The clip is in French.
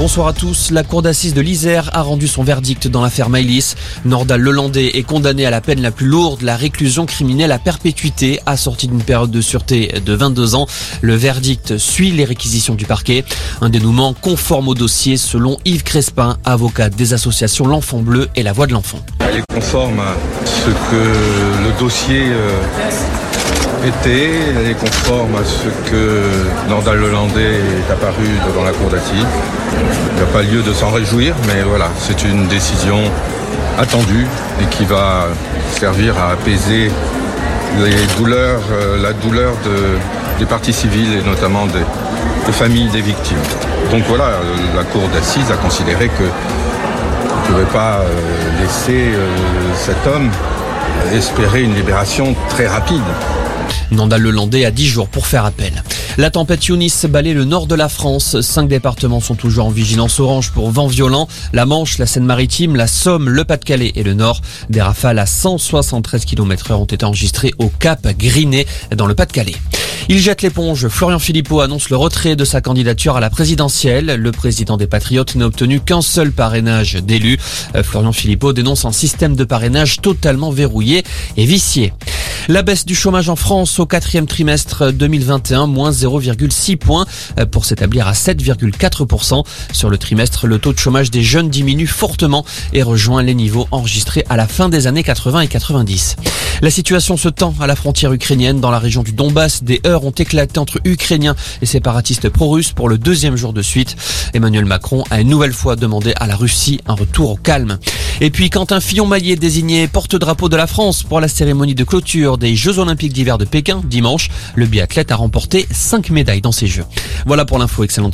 Bonsoir à tous. La cour d'assises de l'Isère a rendu son verdict dans l'affaire Maïlis. Nordal Lelandais est condamné à la peine la plus lourde, la réclusion criminelle à perpétuité, assortie d'une période de sûreté de 22 ans. Le verdict suit les réquisitions du parquet. Un dénouement conforme au dossier selon Yves Crespin, avocat des associations L'Enfant Bleu et La Voix de l'Enfant. Elle est conforme à ce que le dossier euh, était, elle est conforme à ce que Nordal Lelandais est apparu devant la cour d'assises. Il n'y a pas lieu de s'en réjouir, mais voilà, c'est une décision attendue et qui va servir à apaiser les douleurs, euh, la douleur de- des parties civiles et notamment des, familles des victimes. Donc voilà, euh, la cour d'assises a considéré que ne pouvait pas euh, laisser cet homme espérer une libération très rapide. Nandal Lelandais a 10 jours pour faire appel. La tempête Younis balaye le nord de la France. Cinq départements sont toujours en vigilance orange pour vent violent. La Manche, la Seine-Maritime, la Somme, le Pas-de-Calais et le Nord. Des rafales à 173 km heure ont été enregistrées au Cap Griné dans le Pas-de-Calais. Il jette l'éponge. Florian Philippot annonce le retrait de sa candidature à la présidentielle. Le président des Patriotes n'a obtenu qu'un seul parrainage d'élus. Euh, Florian Philippot dénonce un système de parrainage totalement verrouillé et vicié. La baisse du chômage en France au quatrième trimestre 2021, moins 0,6 points euh, pour s'établir à 7,4%. Sur le trimestre, le taux de chômage des jeunes diminue fortement et rejoint les niveaux enregistrés à la fin des années 80 et 90. La situation se tend à la frontière ukrainienne. Dans la région du Donbass, des heurts ont éclaté entre Ukrainiens et séparatistes pro-russes pour le deuxième jour de suite. Emmanuel Macron a une nouvelle fois demandé à la Russie un retour au calme. Et puis Quentin Fillon-Maillet désigné porte-drapeau de la France pour la cérémonie de clôture des Jeux Olympiques d'hiver de Pékin dimanche. Le biathlète a remporté 5 médailles dans ces Jeux. Voilà pour l'info, excellente.